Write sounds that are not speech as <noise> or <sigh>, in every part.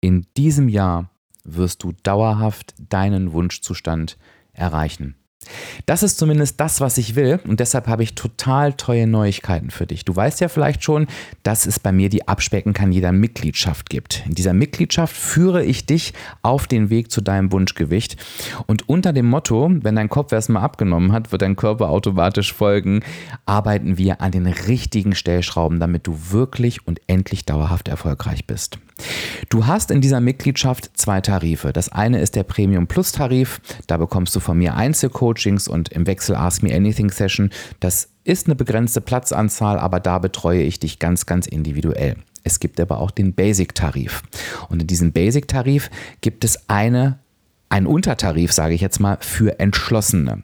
in diesem Jahr wirst du dauerhaft deinen Wunschzustand erreichen. Das ist zumindest das, was ich will und deshalb habe ich total tolle Neuigkeiten für dich. Du weißt ja vielleicht schon, dass es bei mir die Abspecken kann jeder Mitgliedschaft gibt. In dieser Mitgliedschaft führe ich dich auf den Weg zu deinem Wunschgewicht und unter dem Motto, wenn dein Kopf erstmal abgenommen hat, wird dein Körper automatisch folgen, arbeiten wir an den richtigen Stellschrauben, damit du wirklich und endlich dauerhaft erfolgreich bist. Du hast in dieser Mitgliedschaft zwei Tarife. Das eine ist der Premium Plus Tarif. Da bekommst du von mir Einzelcoachings und im Wechsel Ask Me Anything Session. Das ist eine begrenzte Platzanzahl, aber da betreue ich dich ganz, ganz individuell. Es gibt aber auch den Basic-Tarif. Und in diesem Basic-Tarif gibt es eine ein Untertarif, sage ich jetzt mal, für Entschlossene.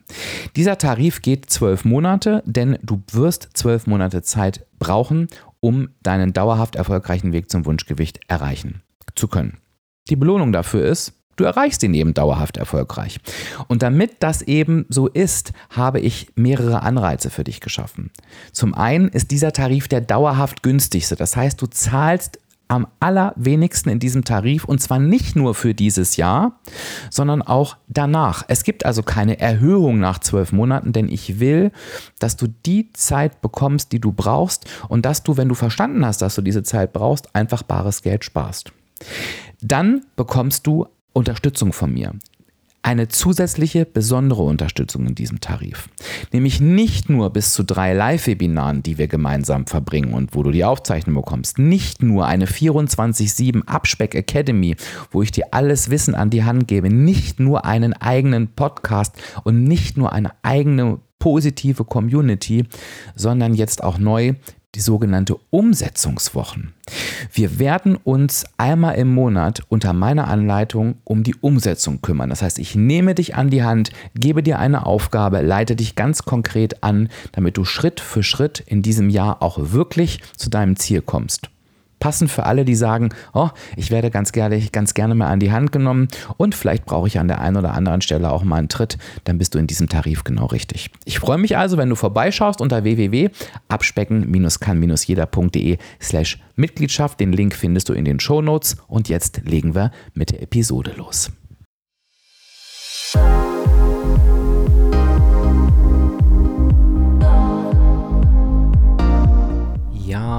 Dieser Tarif geht zwölf Monate, denn du wirst zwölf Monate Zeit brauchen, um deinen dauerhaft erfolgreichen Weg zum Wunschgewicht erreichen zu können. Die Belohnung dafür ist, du erreichst ihn eben dauerhaft erfolgreich. Und damit das eben so ist, habe ich mehrere Anreize für dich geschaffen. Zum einen ist dieser Tarif der dauerhaft günstigste. Das heißt, du zahlst am allerwenigsten in diesem Tarif und zwar nicht nur für dieses Jahr, sondern auch danach. Es gibt also keine Erhöhung nach zwölf Monaten, denn ich will, dass du die Zeit bekommst, die du brauchst und dass du, wenn du verstanden hast, dass du diese Zeit brauchst, einfach bares Geld sparst. Dann bekommst du Unterstützung von mir eine zusätzliche besondere Unterstützung in diesem Tarif. Nämlich nicht nur bis zu drei Live-Webinaren, die wir gemeinsam verbringen und wo du die Aufzeichnung bekommst. Nicht nur eine 24-7 Abspeck Academy, wo ich dir alles Wissen an die Hand gebe. Nicht nur einen eigenen Podcast und nicht nur eine eigene positive Community, sondern jetzt auch neu die sogenannte Umsetzungswochen. Wir werden uns einmal im Monat unter meiner Anleitung um die Umsetzung kümmern. Das heißt, ich nehme dich an die Hand, gebe dir eine Aufgabe, leite dich ganz konkret an, damit du Schritt für Schritt in diesem Jahr auch wirklich zu deinem Ziel kommst passend für alle, die sagen, oh, ich werde ganz gerne, ganz gerne mal an die Hand genommen und vielleicht brauche ich an der einen oder anderen Stelle auch mal einen Tritt, dann bist du in diesem Tarif genau richtig. Ich freue mich also, wenn du vorbeischaust unter www.abspecken-kann-jeder.de slash Mitgliedschaft. Den Link findest du in den Show Notes und jetzt legen wir mit der Episode los.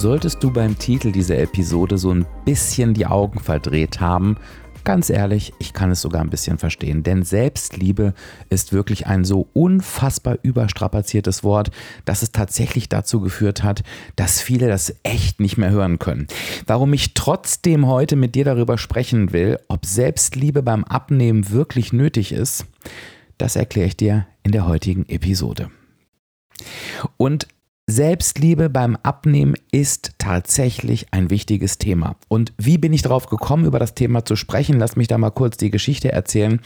Solltest du beim Titel dieser Episode so ein bisschen die Augen verdreht haben, ganz ehrlich, ich kann es sogar ein bisschen verstehen, denn Selbstliebe ist wirklich ein so unfassbar überstrapaziertes Wort, dass es tatsächlich dazu geführt hat, dass viele das echt nicht mehr hören können. Warum ich trotzdem heute mit dir darüber sprechen will, ob Selbstliebe beim Abnehmen wirklich nötig ist, das erkläre ich dir in der heutigen Episode. Und Selbstliebe beim Abnehmen ist tatsächlich ein wichtiges Thema. Und wie bin ich darauf gekommen, über das Thema zu sprechen? Lass mich da mal kurz die Geschichte erzählen.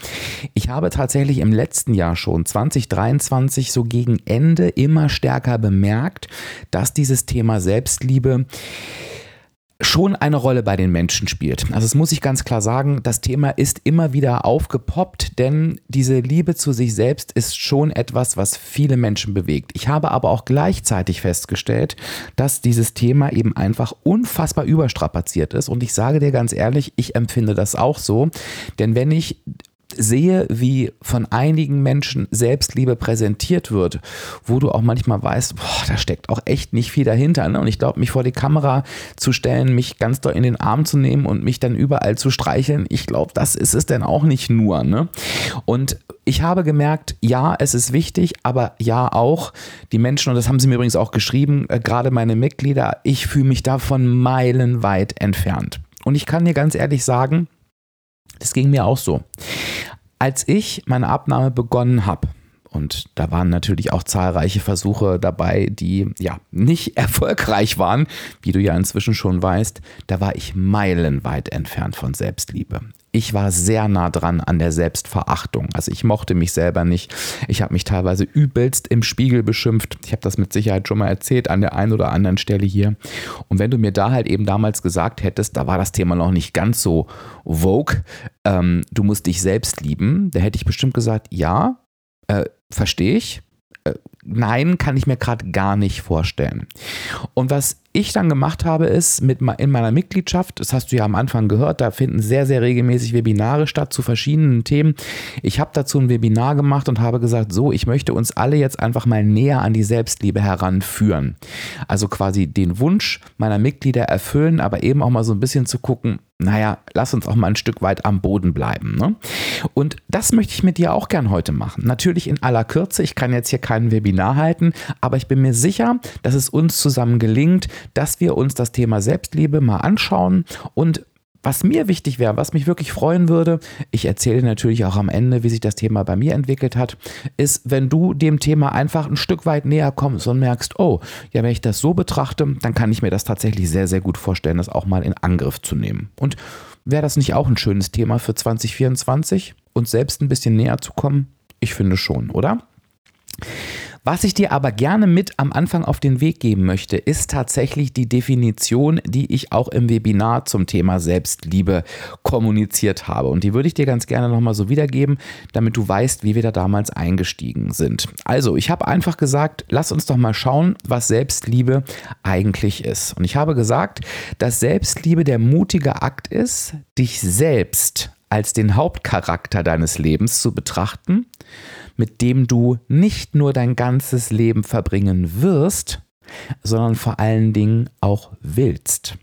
Ich habe tatsächlich im letzten Jahr schon, 2023, so gegen Ende immer stärker bemerkt, dass dieses Thema Selbstliebe schon eine Rolle bei den Menschen spielt. Also das muss ich ganz klar sagen, das Thema ist immer wieder aufgepoppt, denn diese Liebe zu sich selbst ist schon etwas, was viele Menschen bewegt. Ich habe aber auch gleichzeitig festgestellt, dass dieses Thema eben einfach unfassbar überstrapaziert ist und ich sage dir ganz ehrlich, ich empfinde das auch so, denn wenn ich sehe, wie von einigen Menschen Selbstliebe präsentiert wird, wo du auch manchmal weißt, boah, da steckt auch echt nicht viel dahinter. Ne? Und ich glaube, mich vor die Kamera zu stellen, mich ganz doll in den Arm zu nehmen und mich dann überall zu streicheln, ich glaube, das ist es denn auch nicht nur. Ne? Und ich habe gemerkt, ja, es ist wichtig, aber ja auch die Menschen, und das haben sie mir übrigens auch geschrieben, äh, gerade meine Mitglieder, ich fühle mich davon meilenweit entfernt. Und ich kann dir ganz ehrlich sagen, das ging mir auch so. Als ich meine Abnahme begonnen habe, und da waren natürlich auch zahlreiche Versuche dabei, die ja nicht <laughs> erfolgreich waren, wie du ja inzwischen schon weißt. Da war ich meilenweit entfernt von Selbstliebe. Ich war sehr nah dran an der Selbstverachtung. Also ich mochte mich selber nicht. Ich habe mich teilweise übelst im Spiegel beschimpft. Ich habe das mit Sicherheit schon mal erzählt an der einen oder anderen Stelle hier. Und wenn du mir da halt eben damals gesagt hättest, da war das Thema noch nicht ganz so vogue, ähm, du musst dich selbst lieben, da hätte ich bestimmt gesagt, ja, äh, verstehe ich. Äh, nein, kann ich mir gerade gar nicht vorstellen. Und was ich dann gemacht habe, ist mit in meiner Mitgliedschaft, das hast du ja am Anfang gehört, da finden sehr, sehr regelmäßig Webinare statt zu verschiedenen Themen. Ich habe dazu ein Webinar gemacht und habe gesagt, so, ich möchte uns alle jetzt einfach mal näher an die Selbstliebe heranführen. Also quasi den Wunsch meiner Mitglieder erfüllen, aber eben auch mal so ein bisschen zu gucken, naja, lass uns auch mal ein Stück weit am Boden bleiben. Ne? Und das möchte ich mit dir auch gern heute machen. Natürlich in aller Kürze. Ich kann jetzt hier kein Webinar halten, aber ich bin mir sicher, dass es uns zusammen gelingt, dass wir uns das Thema Selbstliebe mal anschauen und was mir wichtig wäre, was mich wirklich freuen würde, ich erzähle natürlich auch am Ende, wie sich das Thema bei mir entwickelt hat, ist, wenn du dem Thema einfach ein Stück weit näher kommst und merkst, oh, ja, wenn ich das so betrachte, dann kann ich mir das tatsächlich sehr, sehr gut vorstellen, das auch mal in Angriff zu nehmen. Und wäre das nicht auch ein schönes Thema für 2024, uns selbst ein bisschen näher zu kommen? Ich finde schon, oder? Was ich dir aber gerne mit am Anfang auf den Weg geben möchte, ist tatsächlich die Definition, die ich auch im Webinar zum Thema Selbstliebe kommuniziert habe. Und die würde ich dir ganz gerne nochmal so wiedergeben, damit du weißt, wie wir da damals eingestiegen sind. Also, ich habe einfach gesagt, lass uns doch mal schauen, was Selbstliebe eigentlich ist. Und ich habe gesagt, dass Selbstliebe der mutige Akt ist, dich selbst als den Hauptcharakter deines Lebens zu betrachten mit dem du nicht nur dein ganzes Leben verbringen wirst, sondern vor allen Dingen auch willst.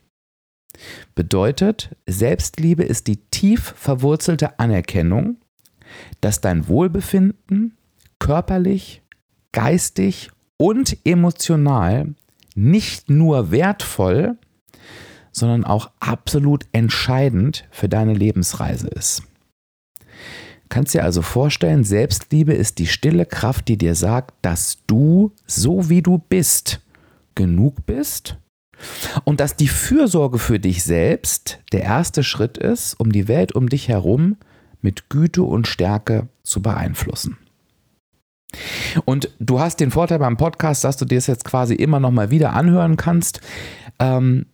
Bedeutet, Selbstliebe ist die tief verwurzelte Anerkennung, dass dein Wohlbefinden körperlich, geistig und emotional nicht nur wertvoll, sondern auch absolut entscheidend für deine Lebensreise ist. Kannst dir also vorstellen, Selbstliebe ist die stille Kraft, die dir sagt, dass du, so wie du bist, genug bist und dass die Fürsorge für dich selbst der erste Schritt ist, um die Welt um dich herum mit Güte und Stärke zu beeinflussen. Und du hast den Vorteil beim Podcast, dass du dir das jetzt quasi immer noch mal wieder anhören kannst. Ähm,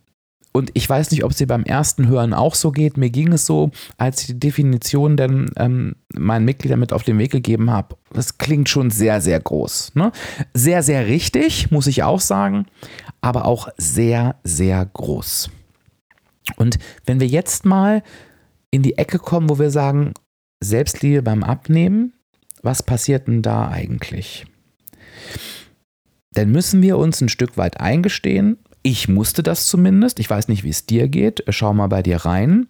und ich weiß nicht, ob es dir beim ersten Hören auch so geht. Mir ging es so, als ich die Definition dann ähm, meinen Mitgliedern mit auf den Weg gegeben habe. Das klingt schon sehr, sehr groß. Ne? Sehr, sehr richtig, muss ich auch sagen, aber auch sehr, sehr groß. Und wenn wir jetzt mal in die Ecke kommen, wo wir sagen, Selbstliebe beim Abnehmen, was passiert denn da eigentlich? Dann müssen wir uns ein Stück weit eingestehen, ich musste das zumindest, ich weiß nicht, wie es dir geht, schau mal bei dir rein,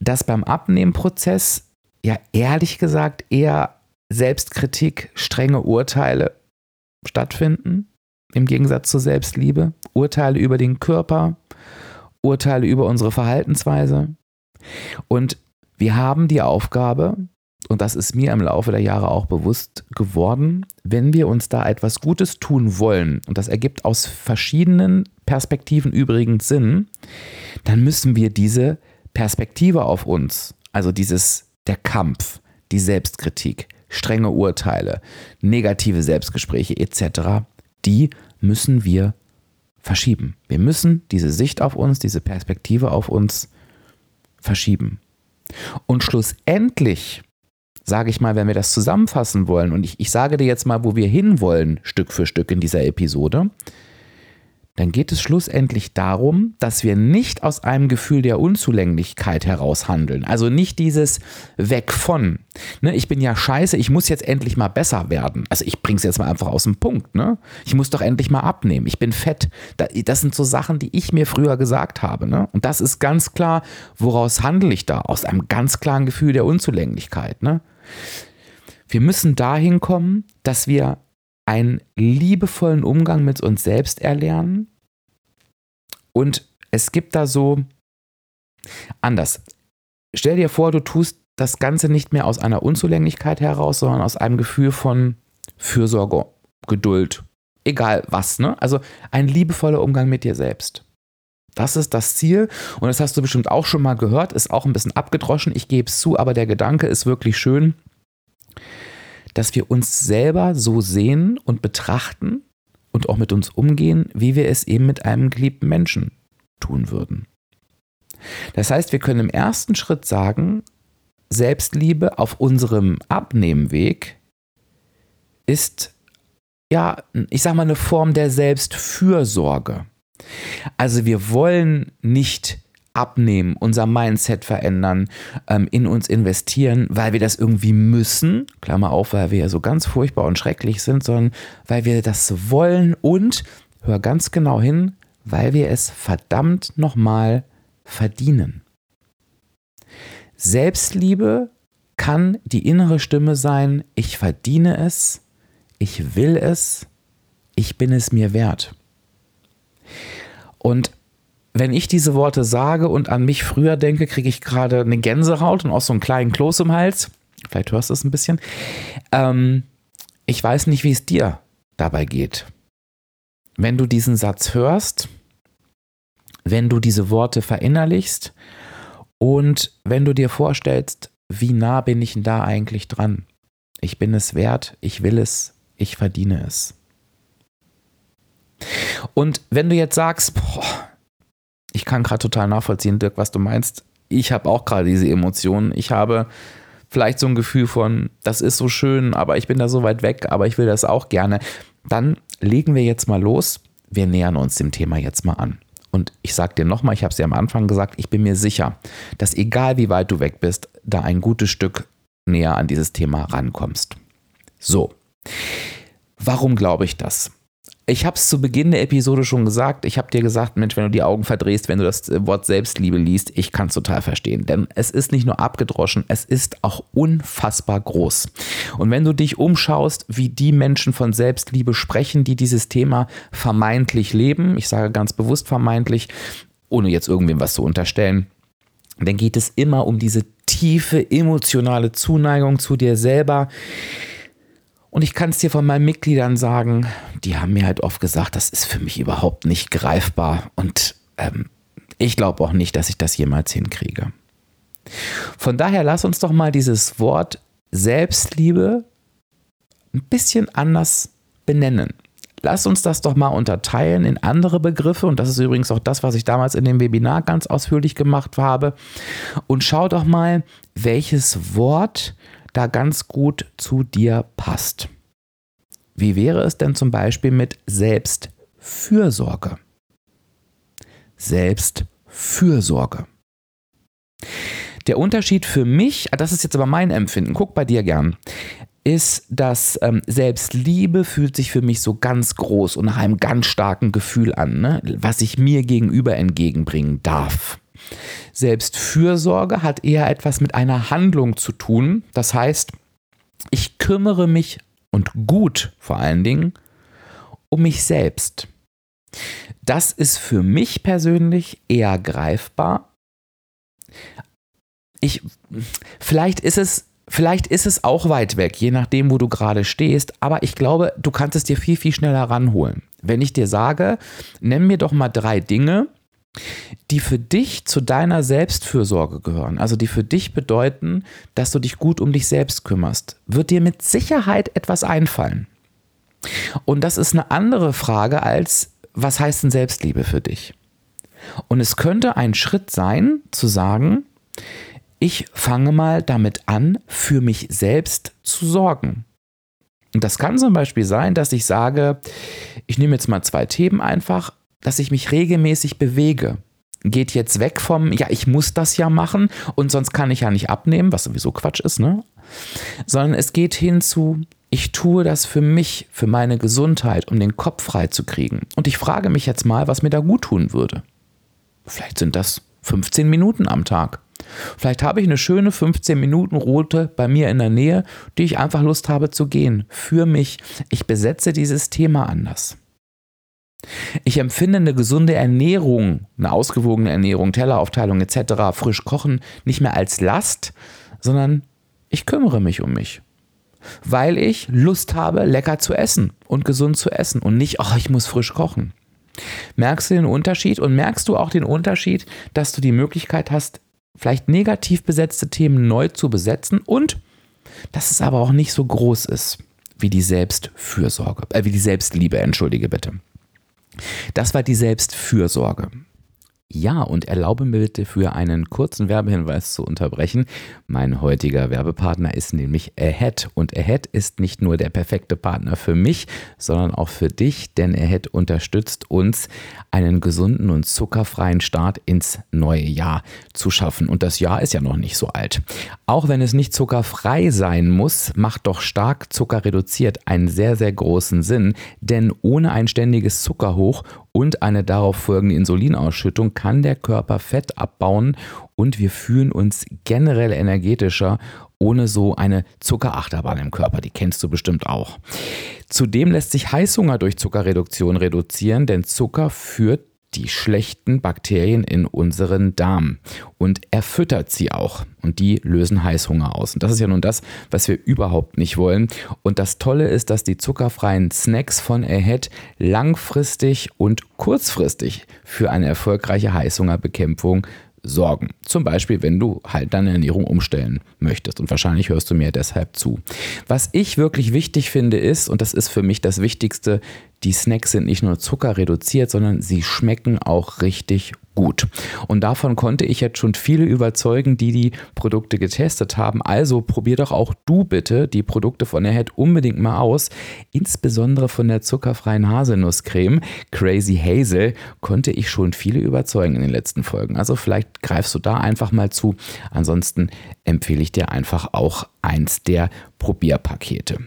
dass beim Abnehmprozess ja ehrlich gesagt eher Selbstkritik, strenge Urteile stattfinden, im Gegensatz zur Selbstliebe, Urteile über den Körper, Urteile über unsere Verhaltensweise. Und wir haben die Aufgabe, und das ist mir im Laufe der Jahre auch bewusst geworden, wenn wir uns da etwas Gutes tun wollen, und das ergibt aus verschiedenen Perspektiven übrigens Sinn, dann müssen wir diese Perspektive auf uns, also dieses der Kampf, die Selbstkritik, strenge Urteile, negative Selbstgespräche etc., die müssen wir verschieben. Wir müssen diese Sicht auf uns, diese Perspektive auf uns verschieben. Und schlussendlich sage ich mal, wenn wir das zusammenfassen wollen, und ich, ich sage dir jetzt mal, wo wir hinwollen, Stück für Stück in dieser Episode, dann geht es schlussendlich darum, dass wir nicht aus einem Gefühl der Unzulänglichkeit heraus handeln. Also nicht dieses Weg von. Ne, ich bin ja scheiße, ich muss jetzt endlich mal besser werden. Also ich bringe es jetzt mal einfach aus dem Punkt. Ne? Ich muss doch endlich mal abnehmen. Ich bin fett. Das sind so Sachen, die ich mir früher gesagt habe. Ne? Und das ist ganz klar, woraus handle ich da? Aus einem ganz klaren Gefühl der Unzulänglichkeit. Ne? Wir müssen dahin kommen, dass wir einen liebevollen Umgang mit uns selbst erlernen. Und es gibt da so anders. Stell dir vor, du tust das Ganze nicht mehr aus einer Unzulänglichkeit heraus, sondern aus einem Gefühl von Fürsorge, Geduld, egal was. Ne? Also ein liebevoller Umgang mit dir selbst. Das ist das Ziel und das hast du bestimmt auch schon mal gehört, ist auch ein bisschen abgedroschen, ich gebe es zu, aber der Gedanke ist wirklich schön, dass wir uns selber so sehen und betrachten und auch mit uns umgehen, wie wir es eben mit einem geliebten Menschen tun würden. Das heißt, wir können im ersten Schritt sagen, Selbstliebe auf unserem Abnehmweg ist ja, ich sag mal, eine Form der Selbstfürsorge. Also wir wollen nicht abnehmen, unser Mindset verändern, ähm, in uns investieren, weil wir das irgendwie müssen, Klammer auf, weil wir ja so ganz furchtbar und schrecklich sind, sondern weil wir das wollen und, hör ganz genau hin, weil wir es verdammt nochmal verdienen. Selbstliebe kann die innere Stimme sein, ich verdiene es, ich will es, ich bin es mir wert. Und wenn ich diese Worte sage und an mich früher denke, kriege ich gerade eine Gänsehaut und auch so einen kleinen Kloß im Hals. Vielleicht hörst du es ein bisschen. Ähm, ich weiß nicht, wie es dir dabei geht. Wenn du diesen Satz hörst, wenn du diese Worte verinnerlichst und wenn du dir vorstellst, wie nah bin ich denn da eigentlich dran? Ich bin es wert, ich will es, ich verdiene es. Und wenn du jetzt sagst, boah, ich kann gerade total nachvollziehen, Dirk, was du meinst. Ich habe auch gerade diese Emotionen. Ich habe vielleicht so ein Gefühl von, das ist so schön, aber ich bin da so weit weg, aber ich will das auch gerne. Dann legen wir jetzt mal los. Wir nähern uns dem Thema jetzt mal an. Und ich sage dir nochmal, ich habe es ja am Anfang gesagt, ich bin mir sicher, dass egal wie weit du weg bist, da ein gutes Stück näher an dieses Thema rankommst. So, warum glaube ich das? Ich habe es zu Beginn der Episode schon gesagt. Ich habe dir gesagt, Mensch, wenn du die Augen verdrehst, wenn du das Wort Selbstliebe liest, ich kann es total verstehen. Denn es ist nicht nur abgedroschen, es ist auch unfassbar groß. Und wenn du dich umschaust, wie die Menschen von Selbstliebe sprechen, die dieses Thema vermeintlich leben, ich sage ganz bewusst vermeintlich, ohne jetzt irgendwem was zu unterstellen, dann geht es immer um diese tiefe emotionale Zuneigung zu dir selber und ich kann es dir von meinen Mitgliedern sagen, die haben mir halt oft gesagt, das ist für mich überhaupt nicht greifbar und ähm, ich glaube auch nicht, dass ich das jemals hinkriege. Von daher lass uns doch mal dieses Wort Selbstliebe ein bisschen anders benennen. Lass uns das doch mal unterteilen in andere Begriffe und das ist übrigens auch das, was ich damals in dem Webinar ganz ausführlich gemacht habe. Und schau doch mal, welches Wort da ganz gut zu dir passt. Wie wäre es denn zum Beispiel mit Selbstfürsorge? Selbstfürsorge. Der Unterschied für mich, das ist jetzt aber mein Empfinden, guck bei dir gern, ist, dass ähm, Selbstliebe fühlt sich für mich so ganz groß und nach einem ganz starken Gefühl an, ne? was ich mir gegenüber entgegenbringen darf. Selbstfürsorge hat eher etwas mit einer Handlung zu tun. Das heißt, ich kümmere mich und gut vor allen Dingen um mich selbst. Das ist für mich persönlich eher greifbar. Ich, vielleicht ist es Vielleicht ist es auch weit weg, je nachdem, wo du gerade stehst, aber ich glaube, du kannst es dir viel, viel schneller ranholen. Wenn ich dir sage, nenn mir doch mal drei Dinge, die für dich zu deiner Selbstfürsorge gehören, also die für dich bedeuten, dass du dich gut um dich selbst kümmerst, wird dir mit Sicherheit etwas einfallen. Und das ist eine andere Frage als, was heißt denn Selbstliebe für dich? Und es könnte ein Schritt sein, zu sagen, ich fange mal damit an, für mich selbst zu sorgen. Und das kann zum Beispiel sein, dass ich sage, ich nehme jetzt mal zwei Themen einfach dass ich mich regelmäßig bewege. Geht jetzt weg vom, ja, ich muss das ja machen und sonst kann ich ja nicht abnehmen, was sowieso Quatsch ist, ne? Sondern es geht hin zu, ich tue das für mich, für meine Gesundheit, um den Kopf frei zu kriegen. Und ich frage mich jetzt mal, was mir da gut tun würde. Vielleicht sind das 15 Minuten am Tag. Vielleicht habe ich eine schöne 15 Minuten Route bei mir in der Nähe, die ich einfach Lust habe zu gehen. Für mich. Ich besetze dieses Thema anders. Ich empfinde eine gesunde Ernährung, eine ausgewogene Ernährung, Telleraufteilung etc., frisch kochen nicht mehr als Last, sondern ich kümmere mich um mich. Weil ich Lust habe, lecker zu essen und gesund zu essen und nicht, ach, ich muss frisch kochen. Merkst du den Unterschied und merkst du auch den Unterschied, dass du die Möglichkeit hast, vielleicht negativ besetzte Themen neu zu besetzen und dass es aber auch nicht so groß ist wie die Selbstfürsorge, äh, wie die Selbstliebe, entschuldige bitte. Das war die Selbstfürsorge. Ja, und erlaube mir bitte für einen kurzen Werbehinweis zu unterbrechen. Mein heutiger Werbepartner ist nämlich Ahead. Und Ahead ist nicht nur der perfekte Partner für mich, sondern auch für dich, denn Ahead unterstützt uns, einen gesunden und zuckerfreien Start ins neue Jahr zu schaffen. Und das Jahr ist ja noch nicht so alt. Auch wenn es nicht zuckerfrei sein muss, macht doch stark zuckerreduziert einen sehr, sehr großen Sinn, denn ohne ein ständiges Zuckerhoch und eine darauf folgende Insulinausschüttung kann der Körper Fett abbauen und wir fühlen uns generell energetischer ohne so eine Zuckerachterbahn im Körper. Die kennst du bestimmt auch. Zudem lässt sich Heißhunger durch Zuckerreduktion reduzieren, denn Zucker führt die schlechten Bakterien in unseren Darm und er füttert sie auch und die lösen Heißhunger aus. Und das ist ja nun das, was wir überhaupt nicht wollen. Und das Tolle ist, dass die zuckerfreien Snacks von Ahead langfristig und kurzfristig für eine erfolgreiche Heißhungerbekämpfung sorgen. Zum Beispiel, wenn du halt deine Ernährung umstellen möchtest. Und wahrscheinlich hörst du mir deshalb zu. Was ich wirklich wichtig finde ist, und das ist für mich das Wichtigste, die Snacks sind nicht nur zuckerreduziert, sondern sie schmecken auch richtig gut. Und davon konnte ich jetzt schon viele überzeugen, die die Produkte getestet haben. Also probier doch auch du bitte die Produkte von der Head unbedingt mal aus. Insbesondere von der zuckerfreien Haselnusscreme Crazy Hazel konnte ich schon viele überzeugen in den letzten Folgen. Also vielleicht greifst du da einfach mal zu. Ansonsten empfehle ich dir einfach auch eins der Probierpakete.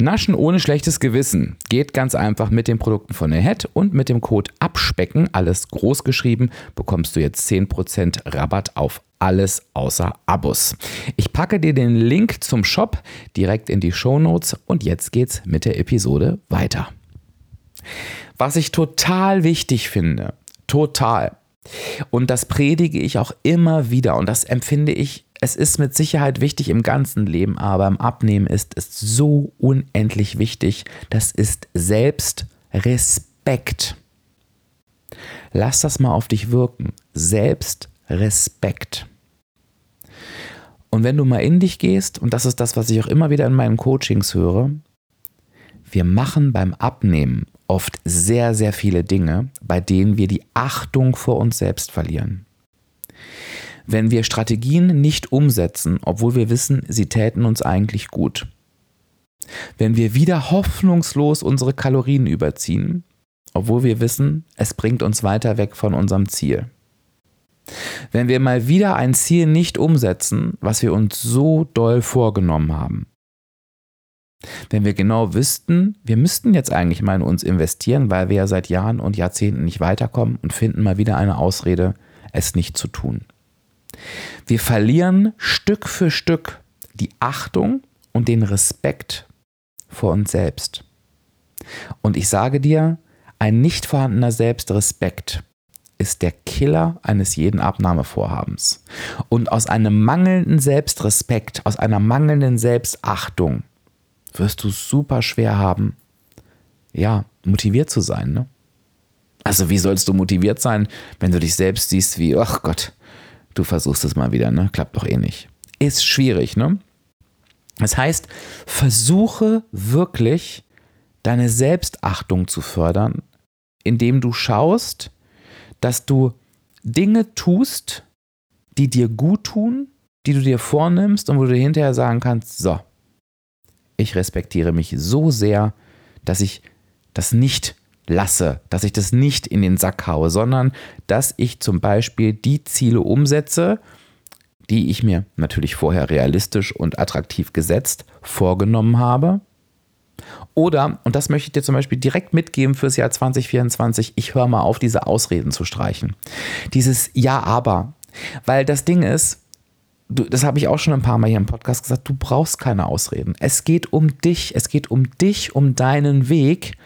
Naschen ohne schlechtes Gewissen geht ganz einfach mit den Produkten von Ahead und mit dem Code Abspecken, alles groß geschrieben, bekommst du jetzt 10% Rabatt auf alles außer Abos. Ich packe dir den Link zum Shop direkt in die Show Notes und jetzt geht's mit der Episode weiter. Was ich total wichtig finde, total, und das predige ich auch immer wieder und das empfinde ich es ist mit Sicherheit wichtig im ganzen Leben, aber im Abnehmen ist es so unendlich wichtig. Das ist Selbstrespekt. Lass das mal auf dich wirken. Selbstrespekt. Und wenn du mal in dich gehst, und das ist das, was ich auch immer wieder in meinen Coachings höre, wir machen beim Abnehmen oft sehr, sehr viele Dinge, bei denen wir die Achtung vor uns selbst verlieren wenn wir Strategien nicht umsetzen, obwohl wir wissen, sie täten uns eigentlich gut. Wenn wir wieder hoffnungslos unsere Kalorien überziehen, obwohl wir wissen, es bringt uns weiter weg von unserem Ziel. Wenn wir mal wieder ein Ziel nicht umsetzen, was wir uns so doll vorgenommen haben. Wenn wir genau wüssten, wir müssten jetzt eigentlich mal in uns investieren, weil wir ja seit Jahren und Jahrzehnten nicht weiterkommen und finden mal wieder eine Ausrede, es nicht zu tun. Wir verlieren Stück für Stück die Achtung und den Respekt vor uns selbst. Und ich sage dir, ein nicht vorhandener Selbstrespekt ist der Killer eines jeden Abnahmevorhabens. Und aus einem mangelnden Selbstrespekt, aus einer mangelnden Selbstachtung wirst du super schwer haben, ja, motiviert zu sein. Ne? Also wie sollst du motiviert sein, wenn du dich selbst siehst wie, ach Gott, du versuchst es mal wieder, ne? Klappt doch eh nicht. Ist schwierig, ne? Das heißt, versuche wirklich deine Selbstachtung zu fördern, indem du schaust, dass du Dinge tust, die dir gut tun, die du dir vornimmst und wo du hinterher sagen kannst, so, ich respektiere mich so sehr, dass ich das nicht lasse, dass ich das nicht in den Sack haue, sondern dass ich zum Beispiel die Ziele umsetze, die ich mir natürlich vorher realistisch und attraktiv gesetzt vorgenommen habe. Oder, und das möchte ich dir zum Beispiel direkt mitgeben fürs Jahr 2024, ich höre mal auf, diese Ausreden zu streichen. Dieses Ja, aber. Weil das Ding ist, du, das habe ich auch schon ein paar Mal hier im Podcast gesagt, du brauchst keine Ausreden. Es geht um dich, es geht um dich, um deinen Weg.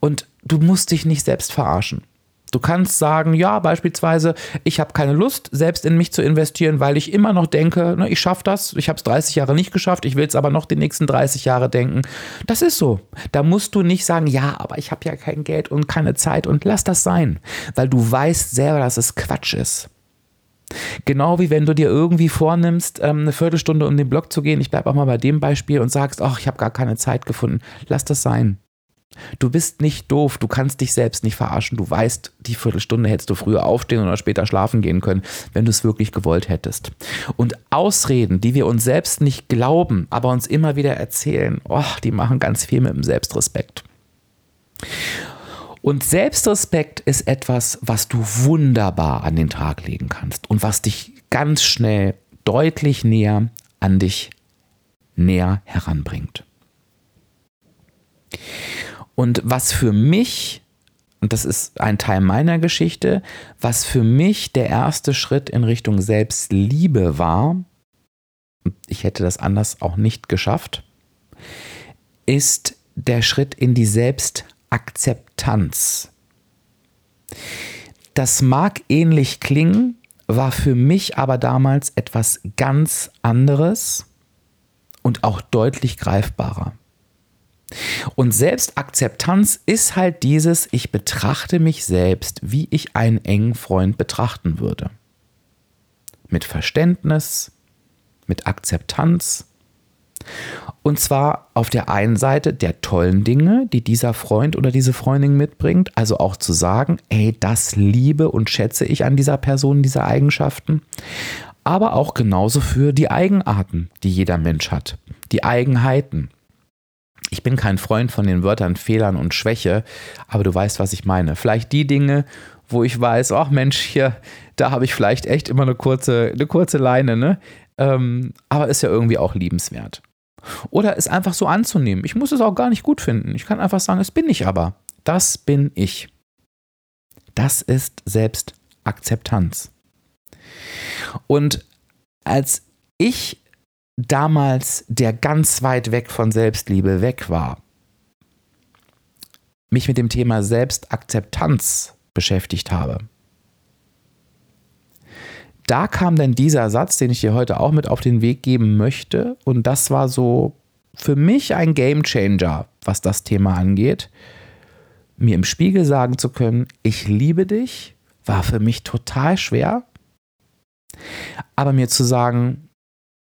Und du musst dich nicht selbst verarschen. Du kannst sagen, ja, beispielsweise, ich habe keine Lust, selbst in mich zu investieren, weil ich immer noch denke, ne, ich schaffe das, ich habe es 30 Jahre nicht geschafft, ich will es aber noch die nächsten 30 Jahre denken. Das ist so. Da musst du nicht sagen, ja, aber ich habe ja kein Geld und keine Zeit und lass das sein, weil du weißt selber, dass es Quatsch ist. Genau wie wenn du dir irgendwie vornimmst, ähm, eine Viertelstunde um den Block zu gehen, ich bleibe auch mal bei dem Beispiel und sagst, ach, ich habe gar keine Zeit gefunden, lass das sein. Du bist nicht doof, du kannst dich selbst nicht verarschen. Du weißt, die Viertelstunde hättest du früher aufstehen oder später schlafen gehen können, wenn du es wirklich gewollt hättest. Und Ausreden, die wir uns selbst nicht glauben, aber uns immer wieder erzählen, oh, die machen ganz viel mit dem Selbstrespekt. Und Selbstrespekt ist etwas, was du wunderbar an den Tag legen kannst und was dich ganz schnell deutlich näher an dich näher heranbringt. Und was für mich, und das ist ein Teil meiner Geschichte, was für mich der erste Schritt in Richtung Selbstliebe war, ich hätte das anders auch nicht geschafft, ist der Schritt in die Selbstakzeptanz. Das mag ähnlich klingen, war für mich aber damals etwas ganz anderes und auch deutlich greifbarer. Und Selbstakzeptanz ist halt dieses, ich betrachte mich selbst, wie ich einen engen Freund betrachten würde. Mit Verständnis, mit Akzeptanz. Und zwar auf der einen Seite der tollen Dinge, die dieser Freund oder diese Freundin mitbringt, also auch zu sagen, ey, das liebe und schätze ich an dieser Person, diese Eigenschaften, aber auch genauso für die Eigenarten, die jeder Mensch hat, die Eigenheiten ich bin kein Freund von den Wörtern Fehlern und Schwäche, aber du weißt, was ich meine. Vielleicht die Dinge, wo ich weiß, ach Mensch, hier, da habe ich vielleicht echt immer eine kurze, eine kurze Leine, ne? Ähm, aber ist ja irgendwie auch liebenswert. Oder es einfach so anzunehmen. Ich muss es auch gar nicht gut finden. Ich kann einfach sagen, es bin ich aber. Das bin ich. Das ist Selbstakzeptanz. Und als ich damals, der ganz weit weg von Selbstliebe weg war, mich mit dem Thema Selbstakzeptanz beschäftigt habe. Da kam dann dieser Satz, den ich dir heute auch mit auf den Weg geben möchte. Und das war so für mich ein Game Changer, was das Thema angeht. Mir im Spiegel sagen zu können, ich liebe dich, war für mich total schwer. Aber mir zu sagen,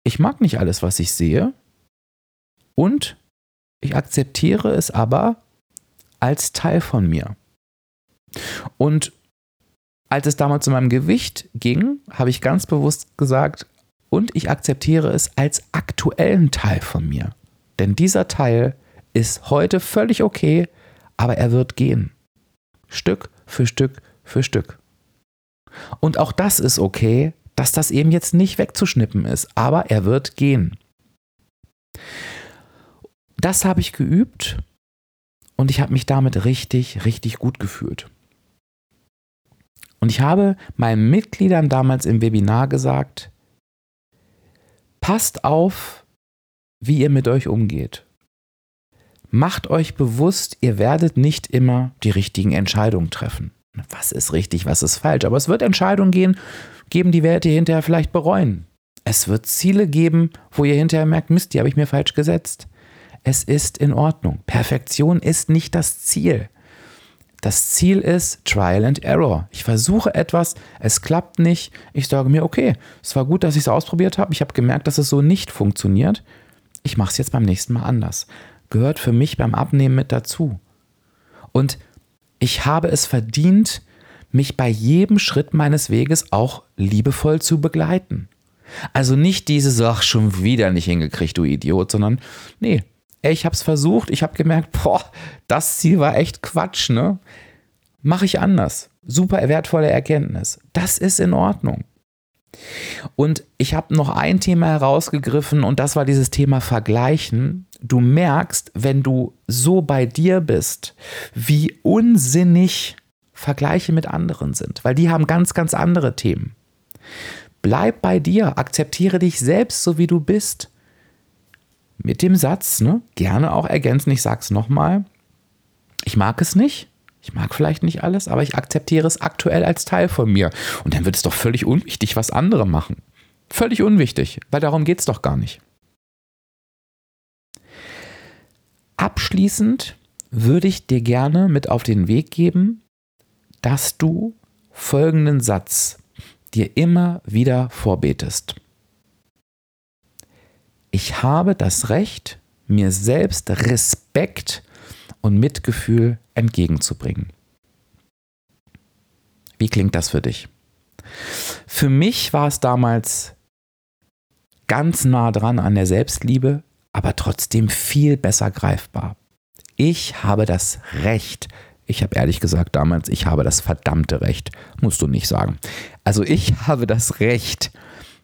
ich mag nicht alles, was ich sehe und ich akzeptiere es aber als Teil von mir. Und als es damals um meinem Gewicht ging, habe ich ganz bewusst gesagt, und ich akzeptiere es als aktuellen Teil von mir. Denn dieser Teil ist heute völlig okay, aber er wird gehen. Stück für Stück für Stück. Und auch das ist okay, dass das eben jetzt nicht wegzuschnippen ist, aber er wird gehen. Das habe ich geübt und ich habe mich damit richtig, richtig gut gefühlt. Und ich habe meinen Mitgliedern damals im Webinar gesagt, passt auf, wie ihr mit euch umgeht. Macht euch bewusst, ihr werdet nicht immer die richtigen Entscheidungen treffen. Was ist richtig, was ist falsch? Aber es wird Entscheidungen gehen, geben, die werdet ihr hinterher vielleicht bereuen. Es wird Ziele geben, wo ihr hinterher merkt, Mist, die habe ich mir falsch gesetzt. Es ist in Ordnung. Perfektion ist nicht das Ziel. Das Ziel ist Trial and Error. Ich versuche etwas, es klappt nicht. Ich sage mir, okay, es war gut, dass ich es ausprobiert habe. Ich habe gemerkt, dass es so nicht funktioniert. Ich mache es jetzt beim nächsten Mal anders. Gehört für mich beim Abnehmen mit dazu. Und ich habe es verdient, mich bei jedem Schritt meines Weges auch liebevoll zu begleiten. Also nicht dieses, ach, schon wieder nicht hingekriegt, du Idiot, sondern nee, ich habe es versucht, ich habe gemerkt, boah, das Ziel war echt Quatsch, ne? Mache ich anders. Super wertvolle Erkenntnis. Das ist in Ordnung. Und ich habe noch ein Thema herausgegriffen und das war dieses Thema Vergleichen. Du merkst, wenn du so bei dir bist, wie unsinnig Vergleiche mit anderen sind, weil die haben ganz, ganz andere Themen. Bleib bei dir, akzeptiere dich selbst so wie du bist. Mit dem Satz, ne, gerne auch ergänzen, ich sag's nochmal, ich mag es nicht, Ich mag vielleicht nicht alles, aber ich akzeptiere es aktuell als Teil von mir. Und dann wird es doch völlig unwichtig, was andere machen. Völlig unwichtig, weil darum geht es doch gar nicht. Abschließend würde ich dir gerne mit auf den Weg geben, dass du folgenden Satz dir immer wieder vorbetest. Ich habe das Recht, mir selbst Respekt und Mitgefühl entgegenzubringen. Wie klingt das für dich? Für mich war es damals ganz nah dran an der Selbstliebe, aber trotzdem viel besser greifbar. Ich habe das Recht, ich habe ehrlich gesagt damals, ich habe das verdammte Recht, musst du nicht sagen. Also ich habe das Recht,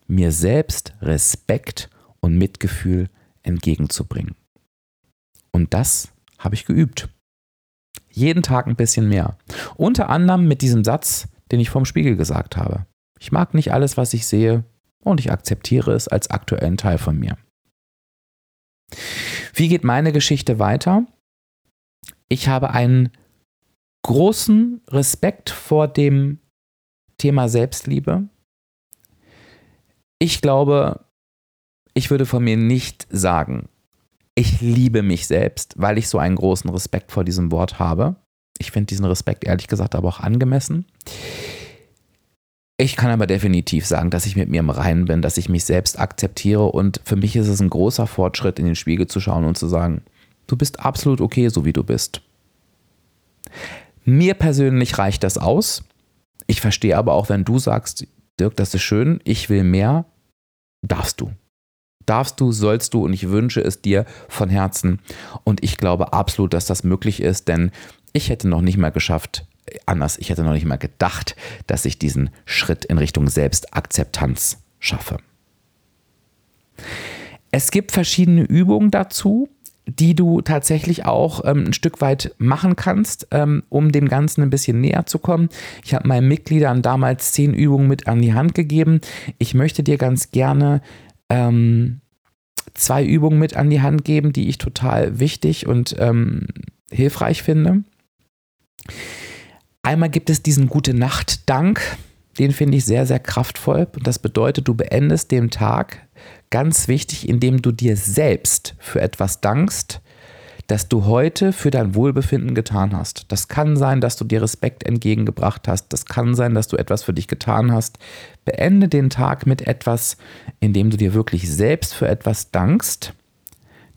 mir selbst Respekt und Mitgefühl entgegenzubringen. Und das habe ich geübt. Jeden Tag ein bisschen mehr. Unter anderem mit diesem Satz, den ich vom Spiegel gesagt habe. Ich mag nicht alles, was ich sehe, und ich akzeptiere es als aktuellen Teil von mir. Wie geht meine Geschichte weiter? Ich habe einen großen Respekt vor dem Thema Selbstliebe. Ich glaube, ich würde von mir nicht sagen, ich liebe mich selbst, weil ich so einen großen Respekt vor diesem Wort habe. Ich finde diesen Respekt ehrlich gesagt aber auch angemessen. Ich kann aber definitiv sagen, dass ich mit mir im Reinen bin, dass ich mich selbst akzeptiere und für mich ist es ein großer Fortschritt, in den Spiegel zu schauen und zu sagen, du bist absolut okay, so wie du bist. Mir persönlich reicht das aus. Ich verstehe aber auch, wenn du sagst, Dirk, das ist schön, ich will mehr, darfst du. Darfst du, sollst du und ich wünsche es dir von Herzen. Und ich glaube absolut, dass das möglich ist, denn ich hätte noch nicht mal geschafft, anders, ich hätte noch nicht mal gedacht, dass ich diesen Schritt in Richtung Selbstakzeptanz schaffe. Es gibt verschiedene Übungen dazu, die du tatsächlich auch ähm, ein Stück weit machen kannst, ähm, um dem Ganzen ein bisschen näher zu kommen. Ich habe meinen Mitgliedern damals zehn Übungen mit an die Hand gegeben. Ich möchte dir ganz gerne ähm, zwei Übungen mit an die Hand geben, die ich total wichtig und ähm, hilfreich finde. Einmal gibt es diesen Gute Nacht Dank, den finde ich sehr, sehr kraftvoll. Und das bedeutet, du beendest den Tag ganz wichtig, indem du dir selbst für etwas dankst, das du heute für dein Wohlbefinden getan hast. Das kann sein, dass du dir Respekt entgegengebracht hast. Das kann sein, dass du etwas für dich getan hast. Beende den Tag mit etwas, indem du dir wirklich selbst für etwas dankst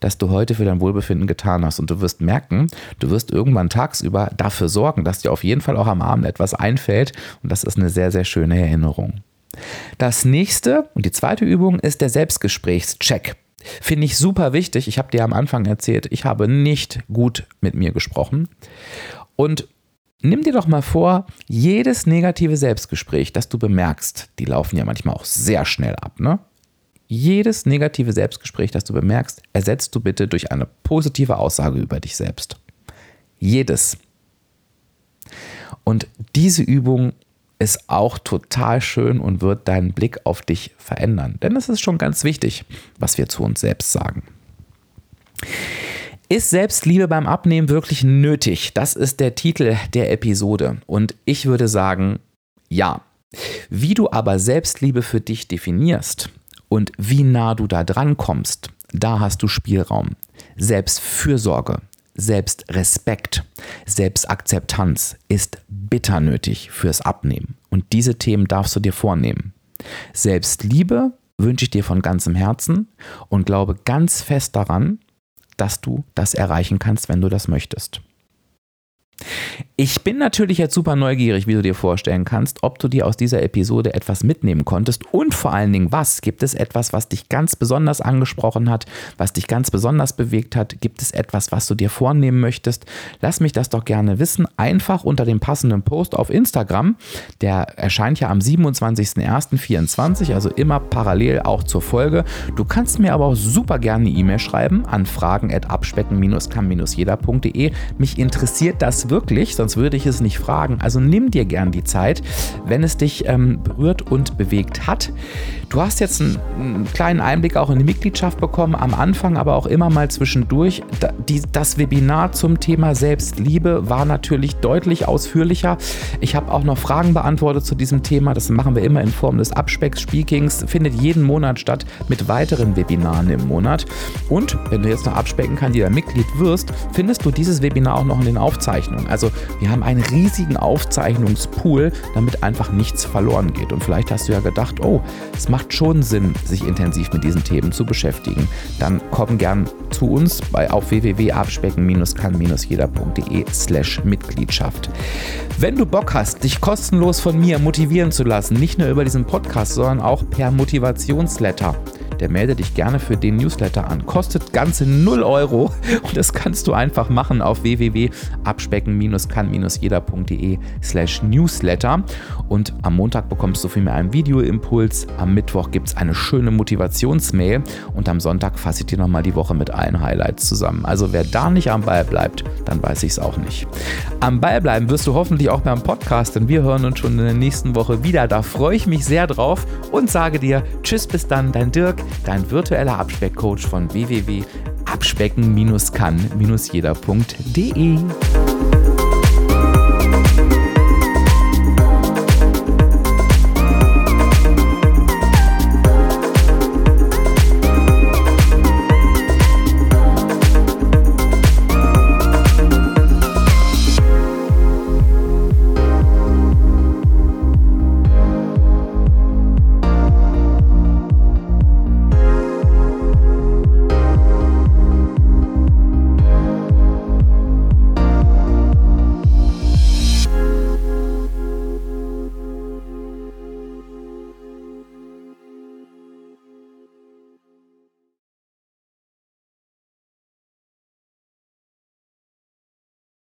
das du heute für dein Wohlbefinden getan hast. Und du wirst merken, du wirst irgendwann tagsüber dafür sorgen, dass dir auf jeden Fall auch am Abend etwas einfällt. Und das ist eine sehr, sehr schöne Erinnerung. Das nächste und die zweite Übung ist der Selbstgesprächscheck. Finde ich super wichtig. Ich habe dir am Anfang erzählt, ich habe nicht gut mit mir gesprochen. Und nimm dir doch mal vor, jedes negative Selbstgespräch, das du bemerkst, die laufen ja manchmal auch sehr schnell ab, ne? Jedes negative Selbstgespräch, das du bemerkst, ersetzt du bitte durch eine positive Aussage über dich selbst. Jedes. Und diese Übung ist auch total schön und wird deinen Blick auf dich verändern. Denn es ist schon ganz wichtig, was wir zu uns selbst sagen. Ist Selbstliebe beim Abnehmen wirklich nötig? Das ist der Titel der Episode. Und ich würde sagen, ja. Wie du aber Selbstliebe für dich definierst, und wie nah du da dran kommst, da hast du Spielraum. Selbstfürsorge, Selbstrespekt, Selbstakzeptanz ist bitter nötig fürs Abnehmen. Und diese Themen darfst du dir vornehmen. Selbstliebe wünsche ich dir von ganzem Herzen und glaube ganz fest daran, dass du das erreichen kannst, wenn du das möchtest. Ich bin natürlich jetzt super neugierig, wie du dir vorstellen kannst, ob du dir aus dieser Episode etwas mitnehmen konntest und vor allen Dingen was. Gibt es etwas, was dich ganz besonders angesprochen hat, was dich ganz besonders bewegt hat? Gibt es etwas, was du dir vornehmen möchtest? Lass mich das doch gerne wissen. Einfach unter dem passenden Post auf Instagram. Der erscheint ja am 27.01.24, also immer parallel auch zur Folge. Du kannst mir aber auch super gerne eine E-Mail schreiben an fragen.abspecken-kann-jeder.de. Mich interessiert das es wirklich, sonst würde ich es nicht fragen. Also nimm dir gern die Zeit, wenn es dich ähm, berührt und bewegt hat. Du hast jetzt einen, einen, kleinen Einblick auch in die Mitgliedschaft bekommen, am Anfang aber auch immer mal zwischendurch. Das Webinar zum Thema Selbstliebe war natürlich deutlich ausführlicher. Ich habe auch noch Fragen beantwortet zu diesem Thema. Das machen wir immer in Form des Abspeck-Speakings. Findet jeden Monat statt mit weiteren Webinaren im Monat. Und wenn du jetzt noch Abspecken-Kandidat-Mitglied wirst, findest du dieses Webinar auch noch in den Aufzeichnungen. Also wir haben einen riesigen Aufzeichnungspool, damit einfach nichts verloren geht. Und vielleicht hast du ja gedacht, oh, es macht macht schon Sinn, sich intensiv mit diesen Themen zu beschäftigen, dann komm gern zu uns bei auf www.abspecken-kann-jeder.de slash Mitgliedschaft. Wenn du Bock hast, dich kostenlos von mir motivieren zu lassen, nicht nur über diesen Podcast, sondern auch per Motivationsletter, der melde dich gerne für den Newsletter an. Kostet ganze 0 Euro und das kannst du einfach machen auf www.abspecken-kann-jeder.de slash Newsletter. Und am Montag bekommst du mir einen Videoimpuls, am Mittwoch gibt es eine schöne Motivationsmail und am Sonntag fasse ich dir nochmal die Woche mit allen Highlights zusammen. Also wer da nicht am Ball bleibt, dann weiß ich es auch nicht. Am Ball bleiben wirst du hoffentlich auch beim Podcast, denn wir hören uns schon in der nächsten Woche wieder. Da freue ich mich sehr drauf und sage dir Tschüss, bis dann, dein Dirk dein virtueller Abspeckcoach von www.abspecken-kann-jeder.de.